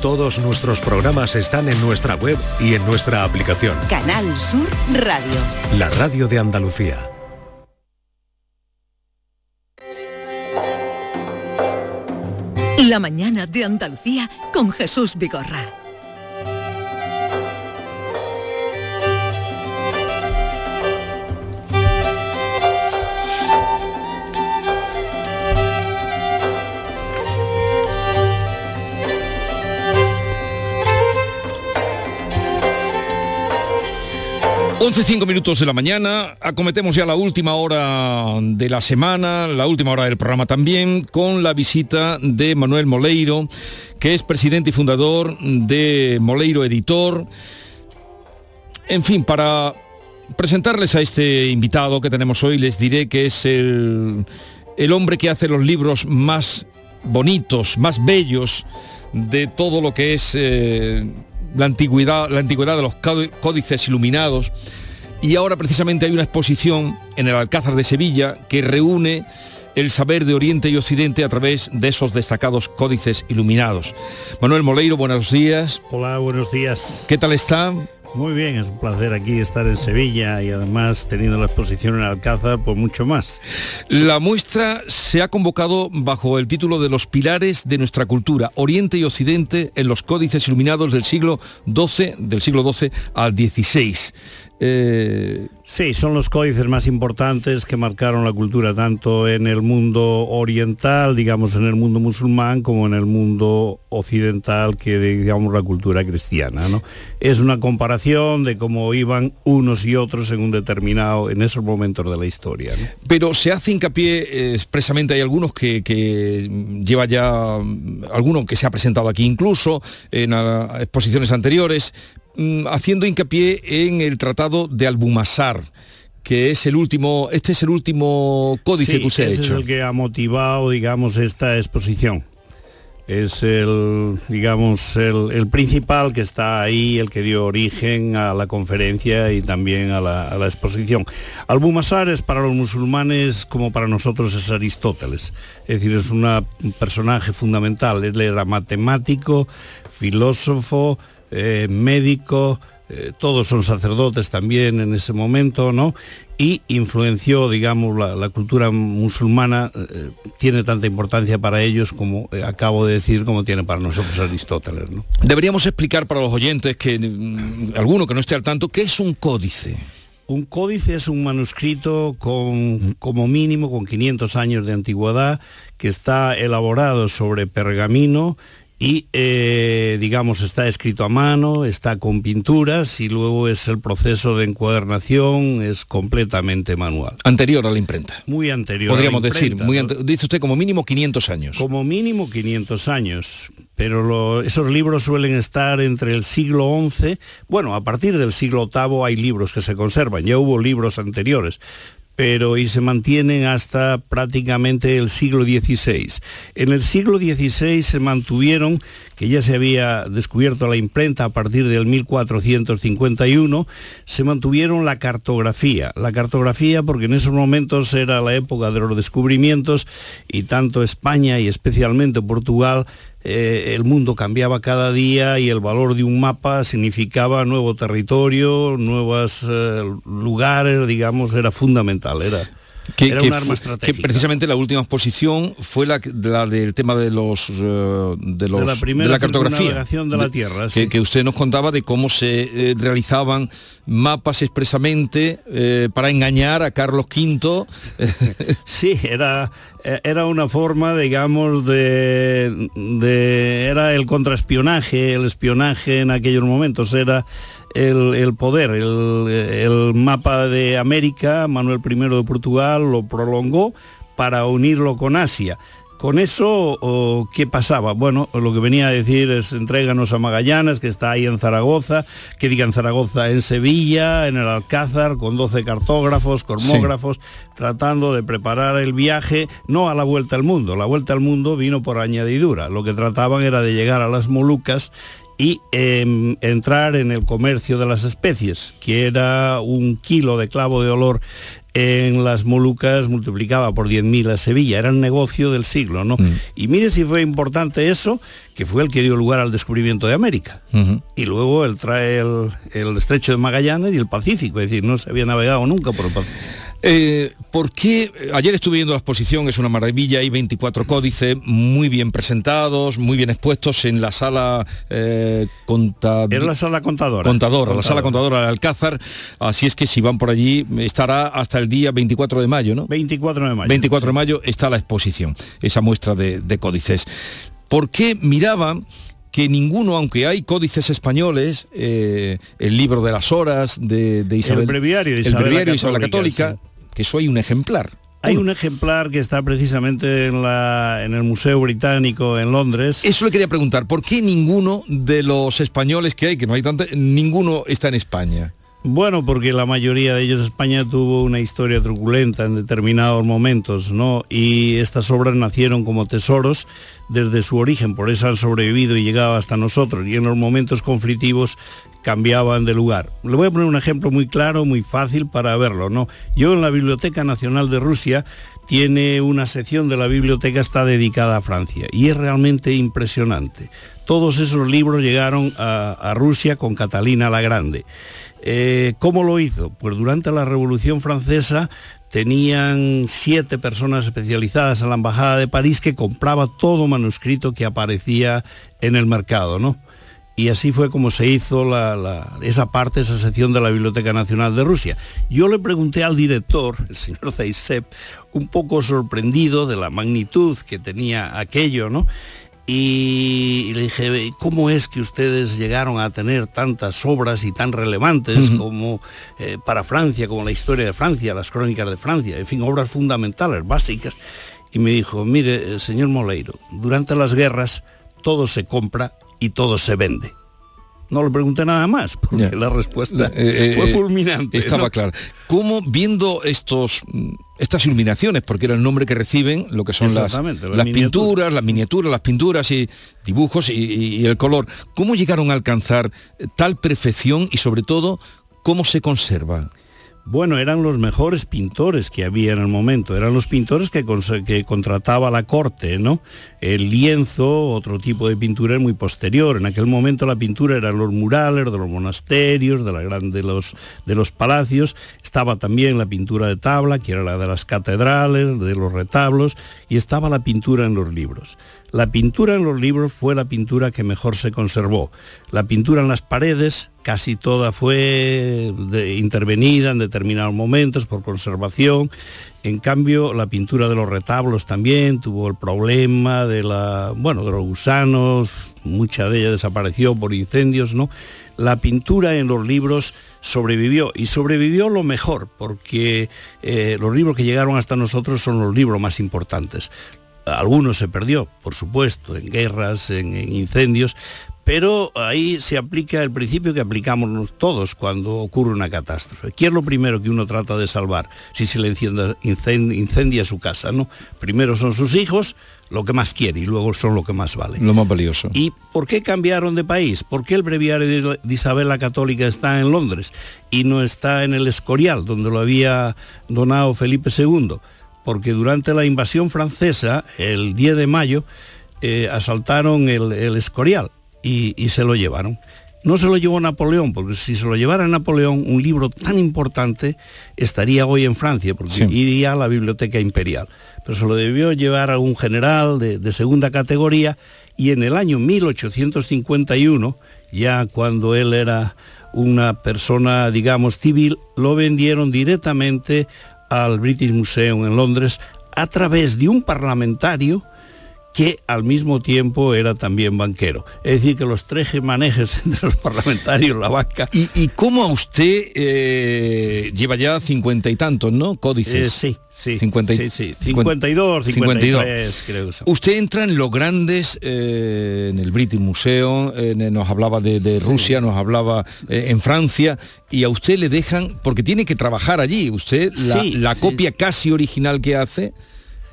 Todos nuestros programas están en nuestra web y en nuestra aplicación. Canal Sur Radio. La radio de Andalucía. La mañana de Andalucía con Jesús Vigorra. 11.05 minutos de la mañana, acometemos ya la última hora de la semana, la última hora del programa también, con la visita de Manuel Moleiro, que es presidente y fundador de Moleiro Editor. En fin, para presentarles a este invitado que tenemos hoy, les diré que es el, el hombre que hace los libros más bonitos, más bellos de todo lo que es... Eh, la antigüedad, la antigüedad de los códices iluminados. Y ahora precisamente hay una exposición en el Alcázar de Sevilla que reúne el saber de Oriente y Occidente a través de esos destacados códices iluminados. Manuel Moleiro, buenos días. Hola, buenos días. ¿Qué tal está? Muy bien, es un placer aquí estar en Sevilla y además teniendo la exposición en Alcázar, por mucho más. La muestra se ha convocado bajo el título de Los pilares de nuestra cultura, Oriente y Occidente en los códices iluminados del siglo XII, del siglo XII al XVI. Eh, sí, son los códices más importantes que marcaron la cultura tanto en el mundo oriental, digamos en el mundo musulmán, como en el mundo occidental, que digamos la cultura cristiana. ¿no? Es una comparación de cómo iban unos y otros en un determinado, en esos momentos de la historia. Pero se hace hincapié eh, expresamente, hay algunos que, lleva ya, alguno que se ha presentado aquí incluso en exposiciones anteriores, Mm, haciendo hincapié en el Tratado de Albumasar que es el último, este es el último códice que usted ha hecho. es el que ha motivado, digamos, esta exposición. Es el, digamos, el, principal que está ahí, el que dio origen a la conferencia y también a la, a la exposición. Albumasar es para los musulmanes como para nosotros es Aristóteles. Es decir, es un personaje fundamental. Él era matemático, filósofo, eh, médico, eh, todos son sacerdotes también en ese momento, ¿no? Y influenció, digamos, la, cultura musulmana, eh, tiene tanta importancia para ellos como acabo de decir, como tiene para nosotros Aristóteles, ¿no? Deberíamos explicar para los oyentes, que mm, alguno que no esté al tanto, ¿qué es un códice? Un códice es un manuscrito con, como mínimo, con 500 años de antigüedad, que está elaborado sobre pergamino y eh, digamos está escrito a mano, está con pinturas y luego es el proceso de encuadernación, es completamente manual. Anterior a la imprenta. Muy anterior. Podríamos decir, muy dice usted como mínimo 500 años. Como mínimo 500 años, pero esos libros suelen estar entre el siglo XI, bueno, a partir del siglo VIII hay libros que se conservan, ya hubo libros anteriores, pero y se mantienen hasta prácticamente el siglo XVI. En el siglo XVI se mantuvieron, que ya se había descubierto la imprenta a partir del 1451, se mantuvieron la cartografía. La cartografía porque en esos momentos era la época de los descubrimientos y tanto España y especialmente Portugal eh, el mundo cambiaba cada día y el valor de un mapa significaba nuevo territorio, nuevos eh, lugares, digamos, era fundamental, era... Que, Era un arma estratégica. Que precisamente la última exposición fue la, del tema de los eh, de los de la, de la cartografía de la tierra que, usted nos contaba de cómo se realizaban mapas expresamente para engañar a Carlos V sí era eh, era una forma, digamos, de, era el contraespionaje, el espionaje en aquellos momentos, era el, poder, el, el, mapa de América, Manuel I de Portugal lo prolongó para unirlo con Asia. Con eso, ¿qué pasaba? Bueno, lo que venía a decir es entréganos a Magallanes, que está ahí en Zaragoza, que digan Zaragoza en Sevilla, en el Alcázar, con 12 cartógrafos, cosmógrafos, tratando de preparar el viaje, no a la vuelta al mundo, la vuelta al mundo vino por añadidura, lo que trataban era de llegar a las Molucas y em, entrar en el comercio de las especies, que era un kilo de clavo de olor en las Molucas multiplicaba por 10.000 a Sevilla, era el negocio del siglo, ¿no? Mm. Y mire si fue importante eso, que fue el que dio lugar al descubrimiento de América. Y luego él trae el, el, estrecho de Magallanes y el Pacífico, es decir, no se había navegado nunca por el Pacífico. Eh, ¿Por qué? Ayer estuve viendo la exposición, es una maravilla, hay 24 códices muy bien presentados, muy bien expuestos en la sala eh, contadora. la sala contadora. Contadora, la sala contadora de Alcázar. Así es que si van por allí, estará hasta el día 24 de mayo, ¿no? 24 de mayo. 24 de mayo está la exposición, esa muestra de, códices. ¿Por qué miraba que ninguno, aunque hay códices españoles, eh, el libro de las horas de, Isabel, el breviario de Isabel, la Católica, que eso hay un ejemplar. Hay un ejemplar que está precisamente en, la, en el Museo Británico en Londres. Eso le quería preguntar, ¿por qué ninguno de los españoles que hay, que no hay tanto, ninguno está en España? Bueno, porque la mayoría de ellos España tuvo una historia truculenta en determinados momentos, ¿no? Y estas obras nacieron como tesoros desde su origen, por eso han sobrevivido y llegado hasta nosotros. Y en los momentos conflictivos cambiaban de lugar. Le voy a poner un ejemplo muy claro, muy fácil para verlo, ¿no? Yo en la Biblioteca Nacional de Rusia tiene una sección de la biblioteca está dedicada a Francia y es realmente impresionante. Todos esos libros llegaron a, Rusia con Catalina la Grande. Eh, ¿Cómo lo hizo? Pues durante la Revolución Francesa tenían siete personas especializadas en la Embajada de París que compraba todo manuscrito que aparecía en el mercado, ¿no? Y así fue como se hizo esa parte, esa sección de la Biblioteca Nacional de Rusia. Yo le pregunté al director, el señor Zaisep, un poco sorprendido de la magnitud que tenía aquello, ¿no? y, le dije, ¿cómo es que ustedes llegaron a tener tantas obras y tan relevantes como eh, para Francia, como la historia de Francia, las crónicas de Francia, en fin, obras fundamentales, básicas? Y me dijo, mire, eh, señor Moleiro, durante las guerras todo se compra y todo se vende. No le pregunté nada más, porque la respuesta eh, fue fulminante. Estaba claro. ¿Cómo viendo estos estas iluminaciones, porque era el nombre que reciben lo que son las, las pinturas, las miniaturas, las pinturas y dibujos y, el color. ¿Cómo llegaron a alcanzar tal perfección y sobre todo cómo se conservan? Bueno, eran los mejores pintores que había en el momento, eran los pintores que, que, contrataba la corte, ¿no? El lienzo, otro tipo de pintura muy posterior. En aquel momento la pintura era los murales de los monasterios, de, los, de los palacios, estaba también la pintura de tabla, que era la de las catedrales, de los retablos, y estaba la pintura en los libros. La pintura en los libros fue la pintura que mejor se conservó. La pintura en las paredes casi toda fue intervenida en determinados momentos por conservación. En cambio, la pintura de los retablos también tuvo el problema de la, bueno, de los gusanos, mucha de ella desapareció por incendios, ¿no? La pintura en los libros sobrevivió y sobrevivió lo mejor porque eh, los libros que llegaron hasta nosotros son los libros más importantes. Algunos se perdió, por supuesto, en guerras, en, incendios, pero ahí se aplica el principio que aplicamos todos cuando ocurre una catástrofe. ¿Qué es lo primero que uno trata de salvar si se le incendia, su casa? ¿no? Primero son sus hijos, lo que más quiere, y luego son lo que más vale. Lo más valioso. ¿Y por qué cambiaron de país? ¿Por qué el breviario de Isabel la Católica está en Londres y no está en el Escorial, donde lo había donado Felipe II? Porque durante la invasión francesa, el 10 de mayo, eh, asaltaron el, Escorial y, se lo llevaron. No se lo llevó Napoleón, porque si se lo llevara Napoleón, un libro tan importante estaría hoy en Francia, porque iría a la Biblioteca Imperial. Pero se lo debió llevar a un general de, de segunda categoría y en el año 1851, ya cuando él era una persona, digamos, civil, lo vendieron directamente al British Museum en Londres a través de un parlamentario que al mismo tiempo era también banquero. Es decir, que los tres manejes entre los parlamentarios, la banca... ¿Y, cómo a usted eh, lleva ya cincuenta y tantos, ¿no? Códices. Eh, sí, sí, 50 sí, sí. 52, 53, creo que son. Usted entra en los grandes, eh, en el British Museum, nos hablaba de, Rusia, nos hablaba en Francia, y a usted le dejan, porque tiene que trabajar allí, usted la, la copia casi original que hace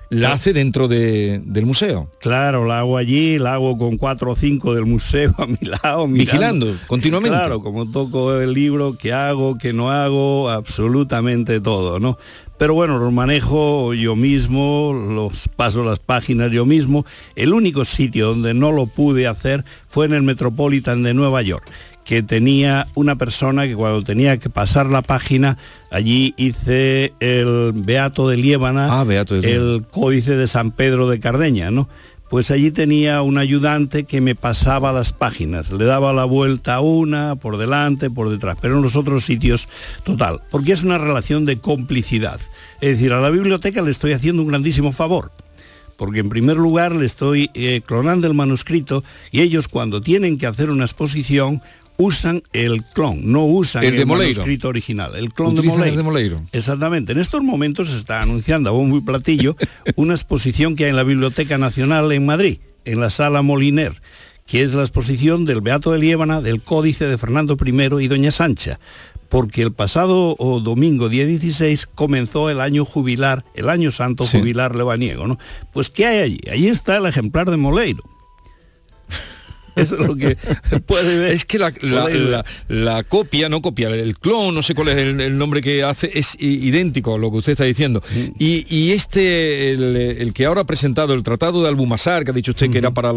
la hace dentro de, del museo. Claro, la hago allí, la hago con cuatro o cinco del museo a mi lado. Vigilando continuamente. Claro, como toco el libro, qué hago, qué no hago, absolutamente todo, ¿no? Pero bueno, lo manejo yo mismo, los paso las páginas yo mismo. El único sitio donde no lo pude hacer fue en el Metropolitan de Nueva York que tenía una persona que cuando tenía que pasar la página, allí hice el Beato de Liébana, ah, el Códice de San Pedro de Cardeña, ¿no? Pues allí tenía un ayudante que me pasaba las páginas, le daba la vuelta a una, por delante, por detrás, pero en los otros sitios, total, porque es una relación de complicidad. Es decir, a la biblioteca le estoy haciendo un grandísimo favor, porque en primer lugar le estoy eh, clonando el manuscrito y ellos cuando tienen que hacer una exposición usan el clon, no usan el, manuscrito original, el clon de Moleiro. Exactamente. En estos momentos se está anunciando a bombo y platillo una exposición que hay en la Biblioteca Nacional en Madrid, en la Sala Moliner, que es la exposición del Beato de Liébana, del Códice de Fernando I y Doña Sancha, porque el pasado domingo, día 16, comenzó el año jubilar, el año santo jubilar lebaniego, ¿no? Pues ¿qué hay allí? Allí está el ejemplar de Moleiro eso es lo que puede ver. Es que la, copia, no copia, el clon, no sé cuál es el, nombre que hace, es idéntico a lo que usted está diciendo. Mm. Y, este, el, que ahora ha presentado el Tratado de Albumasar, que ha dicho usted que era para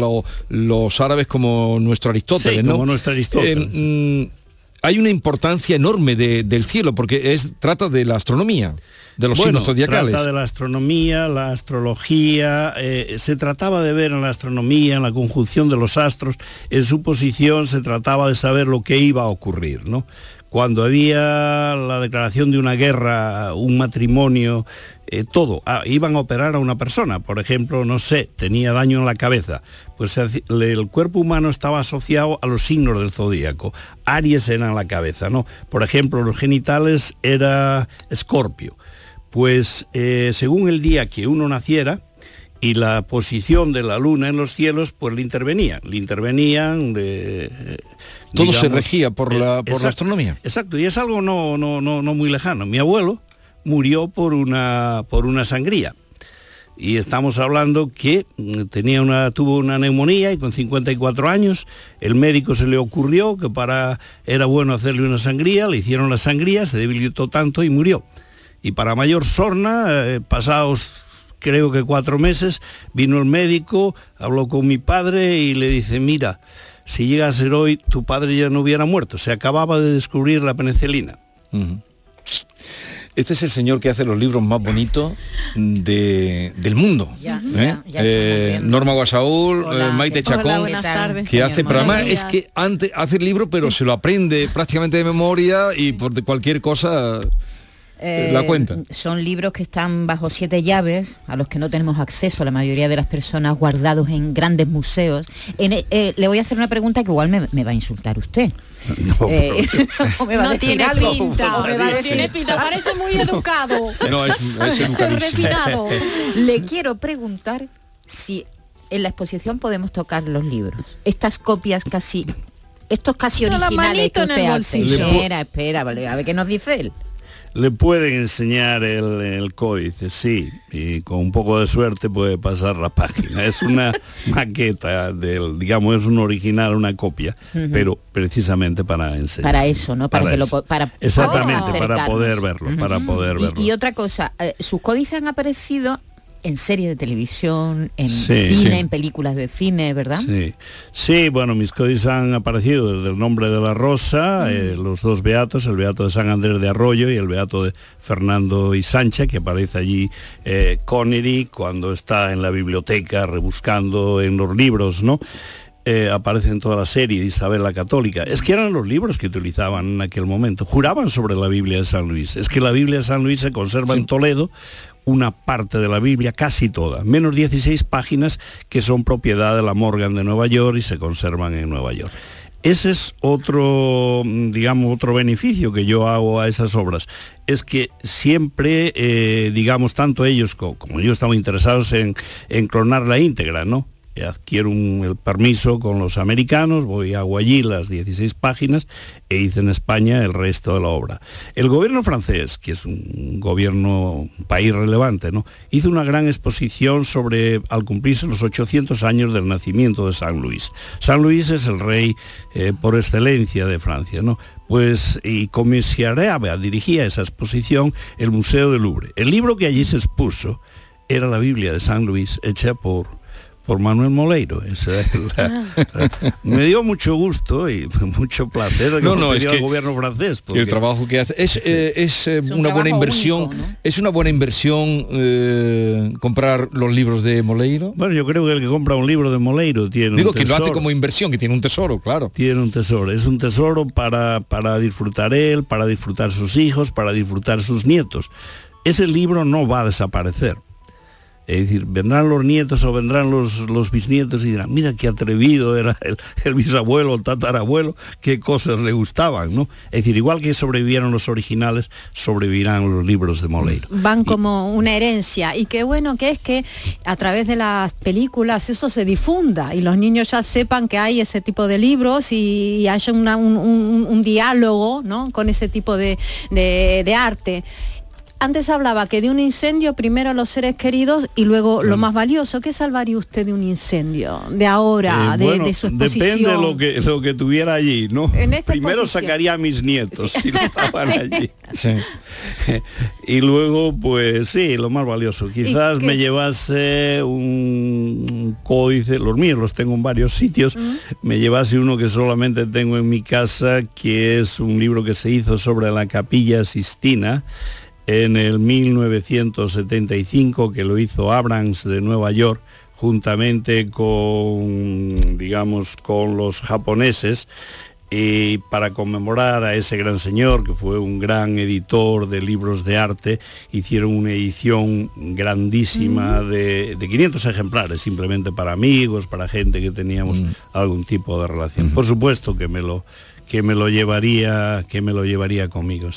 los árabes como nuestro Aristóteles, Como nuestro Aristóteles. Eh, mm, hay una importancia enorme del cielo, porque es, trata de la astronomía de los signos zodiacales. Trata de la astronomía, la astrología, eh, se trataba de ver en la astronomía, en la conjunción de los astros, en su posición se trataba de saber lo que iba a ocurrir, ¿no? Cuando había la declaración de una guerra, un matrimonio, eh, todo, ah, iban a operar a una persona, por ejemplo, no sé, tenía daño en la cabeza, pues el cuerpo humano estaba asociado a los signos del zodíaco. Aries era la cabeza, ¿no? Por ejemplo, los genitales era Escorpio pues eh, según el día que uno naciera y la posición de la luna en los cielos, pues le intervenían, le intervenían de... Eh, Todo se regía por, la, por la astronomía. Exacto, y es algo no, no, no, no muy lejano. Mi abuelo murió por una, por una sangría y estamos hablando que mm, tenía una, tuvo una neumonía y con 54 años el médico se le ocurrió que para era bueno hacerle una sangría, le hicieron la sangría, se debilitó tanto y murió. Y para mayor sorna, eh, pasados creo que cuatro meses, vino el médico, habló con mi padre y le dice, mira, si llega a ser hoy, tu padre ya no hubiera muerto. Se acababa de descubrir la penicilina. Este es el señor que hace los libros más bonitos del mundo. ¿eh? Eh, Norma Guasaúl, Maite Chacón, que hace, pero además es que antes hace el libro, pero se lo aprende prácticamente de memoria y por cualquier cosa la cuenta. Eh, son libros que están bajo siete llaves, a los que no tenemos acceso la mayoría de las personas, guardados en grandes museos. E, eh, le voy a hacer una pregunta que igual me, va a insultar usted. No, eh, no tiene pinta, tiene pinta, parece muy educado. No, es, educadísimo. Le quiero preguntar si en la exposición podemos tocar los libros. Estas copias casi, estos casi originales que usted hace. Espera, espera, vale, a ver qué nos dice él le pueden enseñar el, códice, sí, y con un poco de suerte puede pasar la página. Es una maqueta del, digamos, es un original, una copia, pero precisamente para enseñar. Para eso, ¿no? Para, que lo para Exactamente, para poder verlo, para poder verlo. Y, otra cosa, eh, sus códices han aparecido en series de televisión, en cine, en películas de cine, ¿verdad? Sí, sí bueno, mis códices han aparecido desde el nombre de la rosa, mm. eh, los dos beatos, el beato de San Andrés de Arroyo y el beato de Fernando y Sancha, que aparece allí eh, Connery cuando está en la biblioteca rebuscando en los libros, ¿no? Eh, aparece en toda la serie de Isabel la Católica. Es que eran los libros que utilizaban en aquel momento. Juraban sobre la Biblia de San Luis. Es que la Biblia de San Luis se conserva en Toledo una parte de la Biblia, casi toda, menos 16 páginas que son propiedad de la Morgan de Nueva York y se conservan en Nueva York. Ese es otro, digamos, otro beneficio que yo hago a esas obras. Es que siempre, eh, digamos, tanto ellos como, yo estamos interesados en, en clonar la íntegra, ¿no? Adquiero el permiso con los americanos, voy hago allí las 16 páginas e hice en España el resto de la obra. El gobierno francés, que es un gobierno, país relevante, ¿no? hizo una gran exposición sobre, al cumplirse los 800 años del nacimiento de San Luis. San Luis es el rey eh, por excelencia de Francia, ¿no? pues y comisariaba, dirigía esa exposición el Museo del Louvre. El libro que allí se expuso era la Biblia de San Luis, hecha por por Manuel Moleiro. me dio mucho gusto y mucho placer que no, no, es que el gobierno francés. El trabajo que hace es, eh, es, eh, una buena inversión. Es una buena inversión eh, comprar los libros de Moleiro. Bueno, yo creo que el que compra un libro de Moleiro tiene Digo que lo hace como inversión, que tiene un tesoro, claro. Tiene un tesoro. Es un tesoro para, para disfrutar él, para disfrutar sus hijos, para disfrutar sus nietos. Ese libro no va a desaparecer es decir, vendrán los nietos o vendrán los, los bisnietos y dirán, mira qué atrevido era el, bisabuelo, el tatarabuelo, qué cosas le gustaban, ¿no? Es decir, igual que sobrevivieron los originales, sobrevivirán los libros de Moleiro. Van como una herencia y qué bueno que es que a través de las películas eso se difunda y los niños ya sepan que hay ese tipo de libros y, haya un, diálogo ¿no? con ese tipo de, de arte antes hablaba que de un incendio primero los seres queridos y luego lo más valioso. ¿Qué salvaría usted de un incendio? De ahora, eh, de, su exposición. Depende de lo que, lo que tuviera allí, ¿no? primero sacaría a mis nietos si no estaban allí. y luego, pues sí, lo más valioso. Quizás me llevase un códice, los míos los tengo en varios sitios, me llevase uno que solamente tengo en mi casa, que es un libro que se hizo sobre la capilla Sistina en el 1975 que lo hizo Abrams de Nueva York juntamente con digamos con los japoneses y para conmemorar a ese gran señor que fue un gran editor de libros de arte, hicieron una edición grandísima de, 500 ejemplares, simplemente para amigos, para gente que teníamos algún tipo de relación. Por supuesto que me lo que me lo llevaría que me lo llevaría conmigo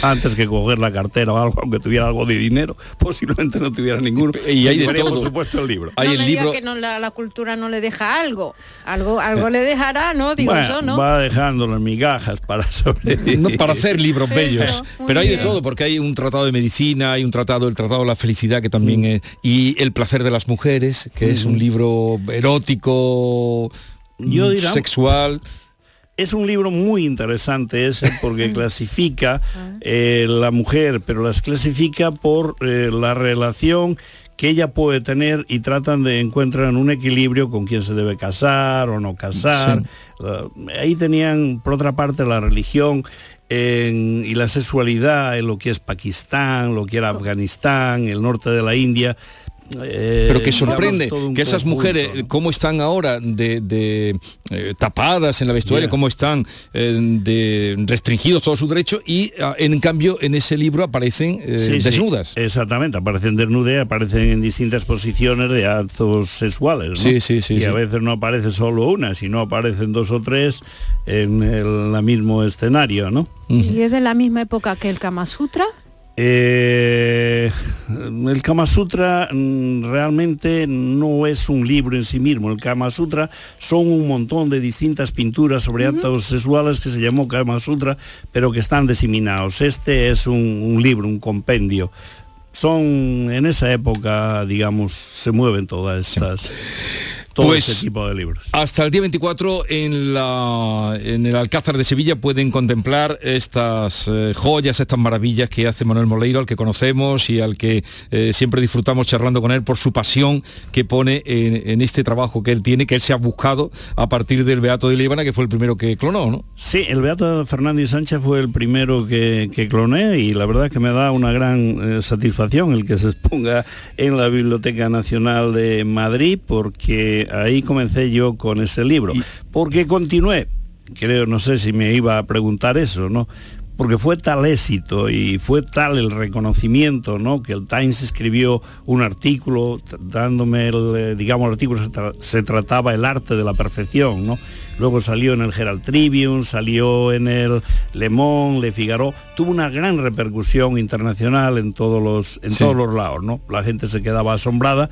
antes que coger la cartera o algo aunque tuviera algo de dinero posiblemente no tuviera ninguno. Y hay de todo. por supuesto el libro. Hay el libro que la, cultura no le deja algo. Algo algo le dejará no digo yo no va dejándolo en migajas para sobrevivir. Para hacer libros bellos. pero hay de todo porque hay un tratado de medicina hay un tratado el tratado de la felicidad que también mm. es y el placer de las mujeres que es un libro erótico yo sexual es un libro muy interesante ese porque clasifica ah. eh, la mujer, pero las clasifica por eh, la relación que ella puede tener y tratan de encuentran un equilibrio con quién se debe casar o no casar. ahí tenían, por otra parte, la religión y la sexualidad en lo que es Pakistán, lo que era Afganistán, el norte de la India, eh, pero que sorprende que esas mujeres, cómo están ahora de, eh, tapadas en la vestuaria, cómo están eh, de restringidos todos sus derechos y ah, en cambio en ese libro aparecen desnudas. exactamente, aparecen desnudas, aparecen en distintas posiciones de actos sexuales. Sí, sí, sí. Y a veces no aparece solo una, sino aparecen dos o tres en el mismo escenario, ¿no? ¿Y es de la misma época que el Kama Sutra? Eh, el Kama Sutra mm, realmente no es un libro en sí mismo. El Kama Sutra son un montón de distintas pinturas sobre actos sexuales que se llamó Kama Sutra, pero que están diseminados. Este es un libro, un compendio son en esa época, digamos, se mueven todas estas todo pues, ese tipo de libros. Hasta el día 24 en, la, en el Alcázar de Sevilla pueden contemplar estas eh, joyas, estas maravillas que hace Manuel Moleiro, al que conocemos y al que eh, siempre disfrutamos charlando con él por su pasión que pone en, este trabajo que él tiene, que él se ha buscado a partir del Beato de Líbana, que fue el primero que clonó, ¿no? Sí, el Beato de Fernández Sánchez fue el primero que, que cloné y la verdad que me da una gran eh, satisfacción el que se exponga en la Biblioteca Nacional de Madrid porque ahí comencé yo con ese libro. Porque continué, creo, no sé si me iba a preguntar eso, ¿no? porque fue tal éxito y fue tal el reconocimiento, ¿no? Que el Times escribió un artículo dándome, el, eh, digamos, el artículo se, trataba el arte de la perfección, ¿no? luego salió en el Herald Tribune, salió en el Le Monde, Le Figaro, tuvo una gran repercusión internacional en todos los, en todos los lados, ¿no? La gente se quedaba asombrada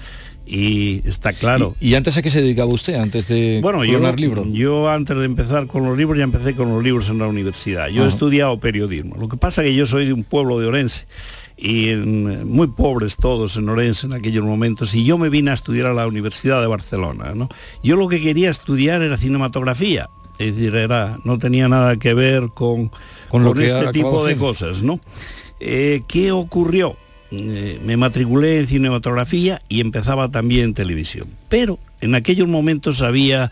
y está claro. ¿Y, antes a qué se dedicaba usted, antes de bueno, yo, libros? Yo antes de empezar con los libros ya empecé con los libros en la universidad. Yo he estudiado periodismo. Lo que pasa es que yo soy de un pueblo de Orense y muy pobres todos en Orense en aquellos momentos y yo me vine a estudiar a la Universidad de Barcelona. ¿no? Yo lo que quería estudiar era cinematografía, es decir, era, no tenía nada que ver con, con, lo que este tipo de cosas. ¿no? Eh, ¿Qué ocurrió? Eh, me matriculé en cinematografía y empezaba también en televisión. Pero en aquellos momentos había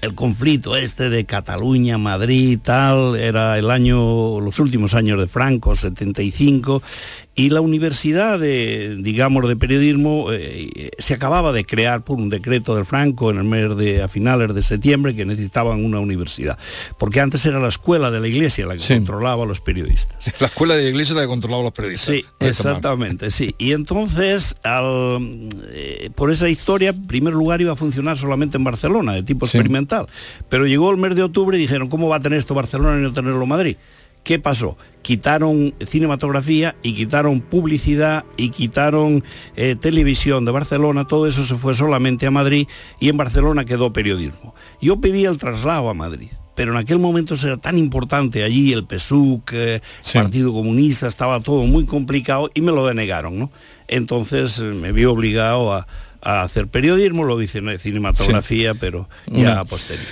el conflicto este de Cataluña, Madrid, tal, era el año, los últimos años de Franco, 75, y la universidad de, digamos, de periodismo eh, se acababa de crear por un decreto del Franco en el mes de, a finales de septiembre que necesitaban una universidad. Porque antes era la escuela de la iglesia la que controlaba a los periodistas. La escuela de la iglesia la que controlaba a los periodistas. Sí, exactamente, sí. Y entonces, eh, por esa historia, en primer lugar iba a funcionar solamente en Barcelona, de tipo experimental. Pero llegó el mes de octubre y dijeron, ¿cómo va a tener esto Barcelona y no tenerlo Madrid? ¿Qué pasó? Quitaron cinematografía y quitaron publicidad y quitaron eh, televisión de Barcelona, todo eso se fue solamente a Madrid y en Barcelona quedó periodismo. Yo pedí el traslado a Madrid pero en aquel momento era tan importante allí el PSUC, eh, Partido Comunista, estaba todo muy complicado y me lo denegaron, ¿no? Entonces eh, me vi obligado a, hacer periodismo, lo hice en cinematografía, pero ya a posteriori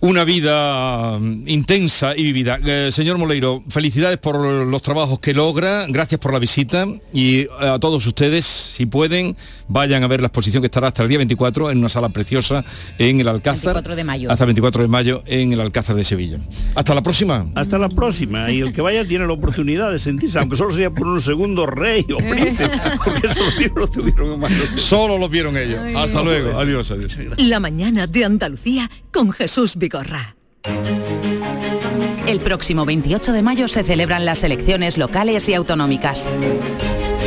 una vida mm, intensa y vivida. Eh, señor Moleiro, felicidades por los trabajos que logra, gracias por la visita y eh, a todos ustedes, si pueden, vayan a ver la exposición que estará hasta el día 24 en una sala preciosa en el Alcázar. 24 de mayo. Hasta el 24 de mayo en el Alcázar de Sevilla. Hasta la próxima. Hasta la próxima. Y el que vaya tiene la oportunidad de sentirse, aunque solo sea por un segundo rey o príncipe, porque esos libros tuvieron Solo lo vieron ellos. hasta luego. Adiós, adiós. La mañana de Andalucía con Jesús El próximo 28 de mayo se celebran las elecciones locales y autonómicas.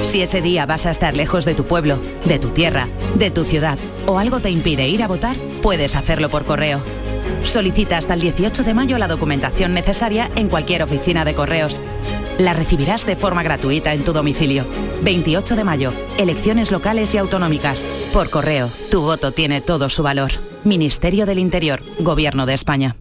Si ese día vas a estar lejos de tu pueblo, de tu tierra, de tu ciudad o algo te impide ir a votar, puedes hacerlo por correo. Solicita hasta el 18 de mayo la documentación necesaria en cualquier oficina de correos. La recibirás de forma gratuita en tu domicilio. 28 de mayo, elecciones locales y autonómicas. Por correo, tu voto tiene todo su valor. Ministerio del Interior, Gobierno de España.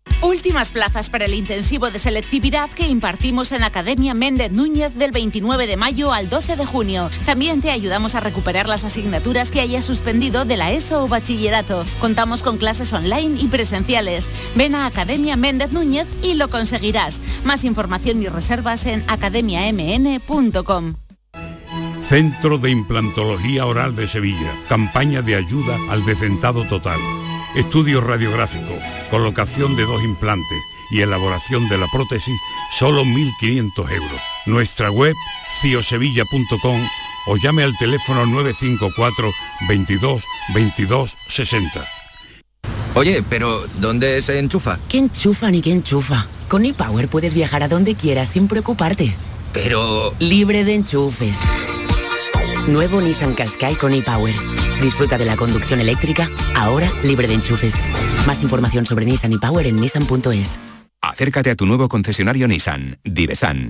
Últimas plazas para el intensivo de selectividad que impartimos en Academia Méndez Núñez del 29 de mayo al 12 de junio. También te ayudamos a recuperar las asignaturas que hayas suspendido de la ESO o bachillerato. Contamos con clases online y presenciales. Ven a Academia Méndez Núñez y lo conseguirás. Más información y reservas en academiamn.com. Centro de Implantología Oral de Sevilla. Campaña de ayuda al decentado total. Estudio radiográfico, colocación de dos implantes y elaboración de la prótesis, solo 1.500 euros. Nuestra web, ciosevilla.com o llame al teléfono 954 22 22 60. Oye, pero ¿dónde se enchufa? ¿Qué enchufa ni qué enchufa? Con ePower puedes viajar a donde quieras sin preocuparte. Pero... Libre de enchufes. Nuevo Nissan Qashqai con ePower. Disfruta de la conducción eléctrica, ahora libre de enchufes. Más información sobre Nissan ePower en nissan.es. Acércate a tu nuevo concesionario Nissan, Divesan.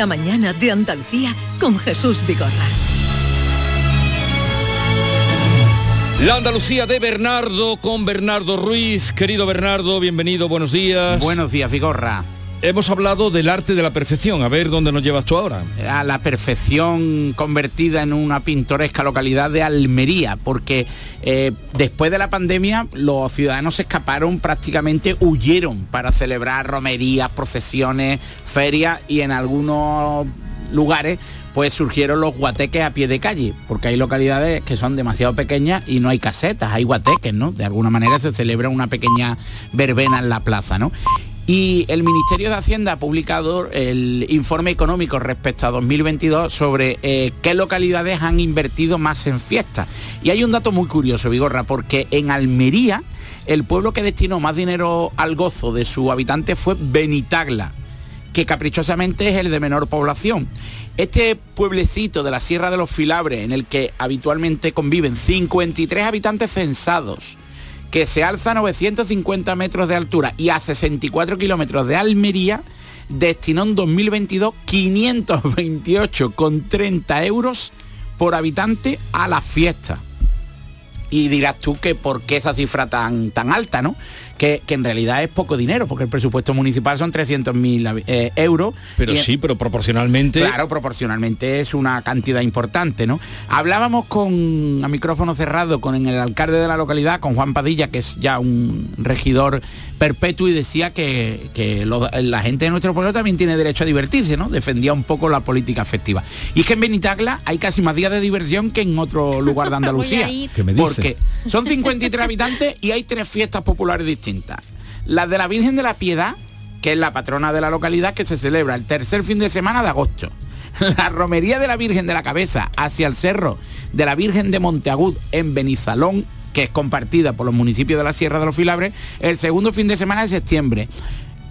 La mañana de Andalucía con Jesús Vigorra. La Andalucía de Bernardo con Bernardo Ruiz. Querido Bernardo, bienvenido, buenos días. Buenos días, Vigorra. Hemos hablado del arte de la perfección. A ver dónde nos llevas tú ahora. A la perfección convertida en una pintoresca localidad de Almería, porque eh, después de la pandemia los ciudadanos escaparon, prácticamente huyeron para celebrar romerías, procesiones, ferias y en algunos lugares pues surgieron los guateques a pie de calle, porque hay localidades que son demasiado pequeñas y no hay casetas, hay guateques, ¿no? De alguna manera se celebra una pequeña verbena en la plaza, ¿no? Y el Ministerio de Hacienda ha publicado el informe económico respecto a 2022 sobre eh, qué localidades han invertido más en fiestas. Y hay un dato muy curioso, Vigorra, porque en Almería el pueblo que destinó más dinero al gozo de su habitante fue Benitagla, que caprichosamente es el de menor población. Este pueblecito de la Sierra de los Filabres, en el que habitualmente conviven 53 habitantes censados, que se alza a 950 metros de altura y a 64 kilómetros de Almería, destinó en 2022 528,30 euros por habitante a la fiesta. Y dirás tú que por qué esa cifra tan, tan alta, ¿no? Que, que en realidad es poco dinero, porque el presupuesto municipal son 300.000 eh, euros. Pero Y- sí, pero proporcionalmente... Claro, proporcionalmente es una cantidad importante, ¿no? Hablábamos con a micrófono cerrado con el alcalde de la localidad, con Juan Padilla, que es ya un regidor perpetuo y decía que, que lo- la gente de nuestro pueblo también tiene derecho a divertirse, ¿no? Defendía un poco la política festiva. Y es que en Benitagla hay casi más días de diversión que en otro lugar de Andalucía. ¿Qué me dice? Porque son 53 habitantes y hay tres fiestas populares distintas. La de la Virgen de la Piedad, que es la patrona de la localidad, que se celebra el tercer fin de semana de agosto. La romería de la Virgen de la Cabeza hacia el cerro de la Virgen de Monteagud en Benizalón, que es compartida por los municipios de la Sierra de los Filabres, el segundo fin de semana de septiembre.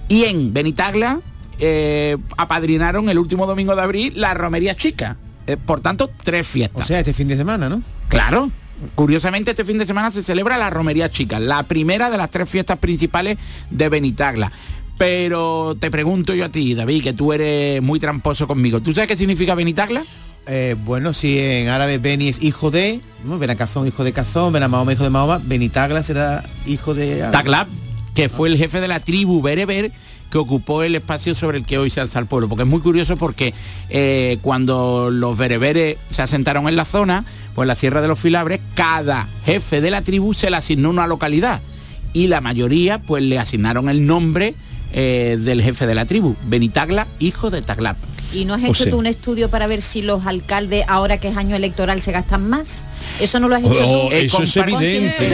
Y en Benitagla eh, apadrinaron el último domingo de abril la romería chica. Eh, por tanto, tres fiestas. O sea, este fin de semana, ¿no? Claro. Curiosamente este fin de semana se celebra la Romería Chica, la primera de las tres fiestas principales de Benitagla. Pero te pregunto yo a ti, David, que tú eres muy tramposo conmigo. ¿Tú sabes qué significa Benitagla? Eh, bueno, si en árabe Beni es hijo de, ¿no? Benacazón hijo de Cazón, Benamahoma hijo de Mahoma, Benitagla será hijo de... Taglab, que fue el jefe de la tribu bereber que ocupó el espacio sobre el que hoy se alza el pueblo. Porque es muy curioso porque eh, cuando los bereberes se asentaron en la zona, pues en la Sierra de los Filabres, cada jefe de la tribu se le asignó una localidad. Y la mayoría pues le asignaron el nombre eh, del jefe de la tribu, Benitagla, hijo de Taglab. ¿Y no has O hecho sea- tú un estudio para ver si los alcaldes, ahora que es año electoral, se gastan más? Eso no lo has hecho Oh, tú. eso es evidente,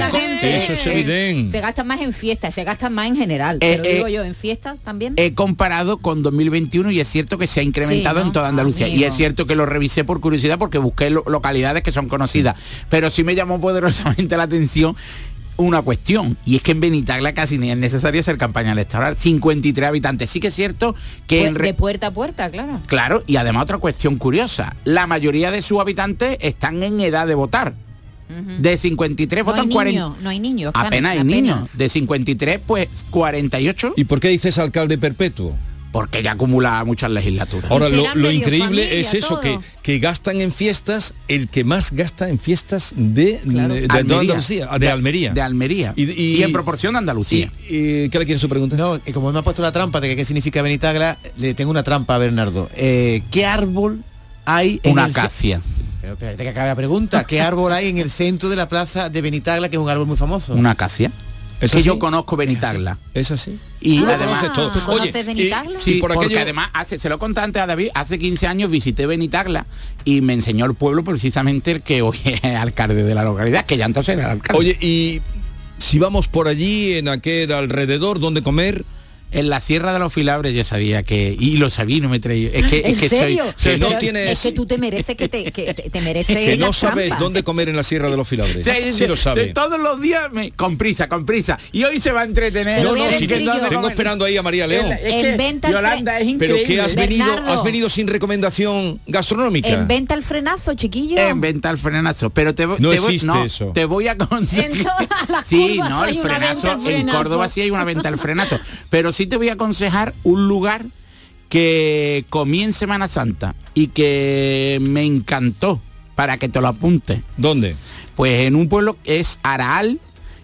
eso es eh, evidente. Se gastan más en fiestas, se gastan más en general. Eh, pero eh, digo yo, en fiestas también. He comparado con 2021 y es cierto que se ha incrementado Sí, ¿no? en toda Andalucía. Y es cierto que lo revisé por curiosidad porque busqué lo- localidades que son conocidas. Pero sí me llamó poderosamente la atención una cuestión y es que en Benitagla casi ni es necesario hacer campaña electoral 53 habitantes sí que es cierto que Pues en re- de puerta a puerta, claro. claro y además otra cuestión curiosa la mayoría de sus habitantes están en edad de votar de 53 No hay votan 40 niños, no hay niños. apenas hay niños de 53 pues 48 ¿Y por qué dices alcalde perpetuo? Porque ya acumula muchas legislaturas Ahora, lo, lo increíble es eso, que, que gastan en fiestas el que más gasta en fiestas de, Claro. de, de toda Almería. Andalucía, de, De- Almería. de Almería. Y, Y en proporción de Andalucía. Y, ¿Qué le quiere su pregunta? No, y como me ha puesto la trampa de que qué significa Benitagla, le tengo una trampa a Bernardo. Eh, ¿Qué árbol hay en Una el acacia. Pero espérate que acabe la pregunta. ¿Qué árbol hay en el centro de la plaza de Benitagla, que es un árbol muy famoso? Una acacia. ¿Es que así? yo conozco Benitagla. ¿Es así? Y Tú lo además conoces todo. ¿Tú Oye, Benitagla? Sí, y por porque aquello- además hace, se lo conté antes a David, hace 15 años visité Benitagla y me enseñó el pueblo precisamente el que hoy es alcalde de la localidad, que ya entonces era el alcalde. Oye, y si vamos por allí, en aquel alrededor, donde comer, en la Sierra de los Filabres yo sabía que y lo sabía y no me traía es que, es que soy, que no tienes es que tú te mereces que te que te mereces que no sabes dónde comer en la Sierra de los Filabres. Sí, lo sabes todos los días me, con prisa con prisa. Y hoy se va a entretener. No, no, si tengo esperando ahí a María León. Es que Yolanda es increíble pero que has venido has venido sin recomendación gastronómica. En venta el frenazo chiquillo. En venta el frenazo pero te, no te existe voy, eso. te voy a conseguir. Sí no el frenazo en Córdoba sí hay una venta al frenazo pero sí te voy a aconsejar un lugar que comí en Semana Santa y que me encantó para que te lo apunte. ¿Dónde? Pues en un pueblo es Araal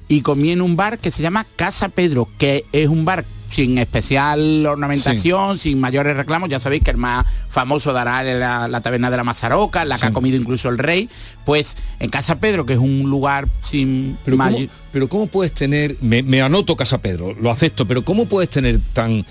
y comí en un bar que se llama Casa Pedro, que es un bar sin especial ornamentación, sin mayores reclamos. Ya sabéis que el más famoso dará la, la taberna de la Mazaroca, la que ha comido incluso el rey. Pues en Casa Pedro, que es un lugar sin... Pero, ¿cómo, pero ¿cómo puedes tener... Me, me anoto Casa Pedro, lo acepto, pero ¿cómo puedes tener tan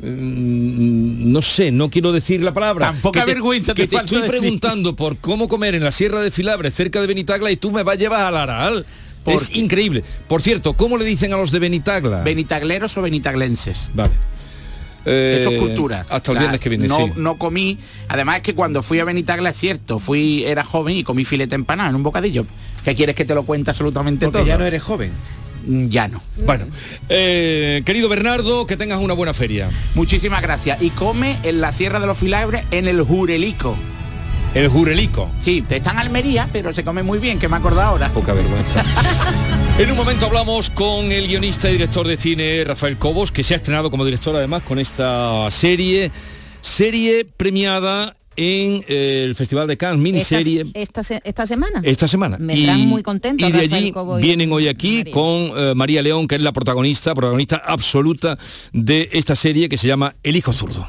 mm, no sé, no quiero decir la palabra. Tampoco vergüenza que te, estoy preguntando por cómo comer en la Sierra de Filabre, cerca de Benitagla, y tú me vas a llevar al Aral. Es increíble. Por cierto, ¿cómo le dicen a los de Benitagla? Benitagleros o benitaglenses. Vale. Eso es cultura. Hasta el viernes que viene, no, sí. no comí. Además es que cuando fui a Benitagla es cierto, fui, era joven y comí filete empanado en un bocadillo. ¿Qué quieres que te lo cuente absolutamente Porque todo? ya no eres joven. Mm, Ya no. Bueno, eh, querido Bernardo, que tengas una buena feria. Muchísimas gracias. Y come en la Sierra de los Filabres en el Jurelico. El Jurelico. Sí, está en Almería, pero se come muy bien, que me acuerdo ahora. Poca vergüenza. en un momento hablamos con el guionista y director de cine Rafael Cobos, que se ha estrenado como director además con esta serie, serie premiada en eh, el Festival de Cannes, miniserie. Esta, esta, esta semana. Esta semana. Vendrán muy contentos. Y de Rafael allí Cobo y vienen hoy aquí María. con eh, María León, que es la protagonista, protagonista absoluta de esta serie que se llama El Hijo Zurdo.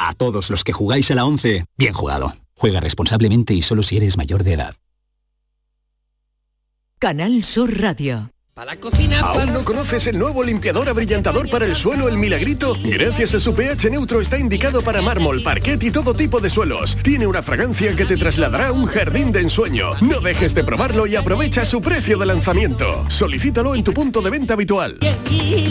A todos los que jugáis a la 11, bien jugado. Juega responsablemente y solo si eres mayor de edad. Canal Sur Radio. ¿Aún no conoces el nuevo limpiador abrillantador para el suelo El Milagrito? Gracias a su pH neutro está indicado para mármol, parquet y todo tipo de suelos. Tiene una fragancia que te trasladará a un jardín de ensueño. No dejes de probarlo y aprovecha su precio de lanzamiento. Solicítalo en tu punto de venta habitual. y.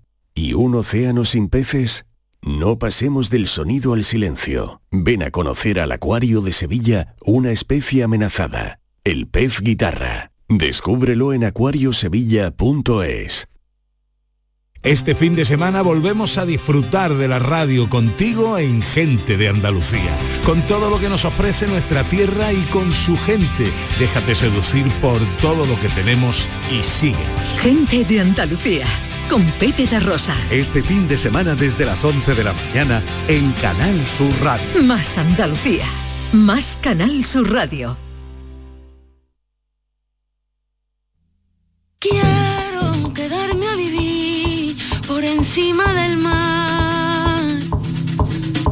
¿Y un océano sin peces? No pasemos del sonido al silencio. Ven a conocer al Acuario de Sevilla, una especie amenazada, el pez guitarra. Descúbrelo en acuariosevilla.es. Este fin de semana volvemos a disfrutar de la radio contigo en Gente de Andalucía, con todo lo que nos ofrece nuestra tierra y con su gente. Déjate seducir por todo lo que tenemos y síguenos. Gente de Andalucía con Pepe de Rosa. Este fin de semana desde las 11 de la mañana en Canal Sur Radio. Más Andalucía, más Canal Sur Radio. Quiero quedarme a vivir por encima del mar.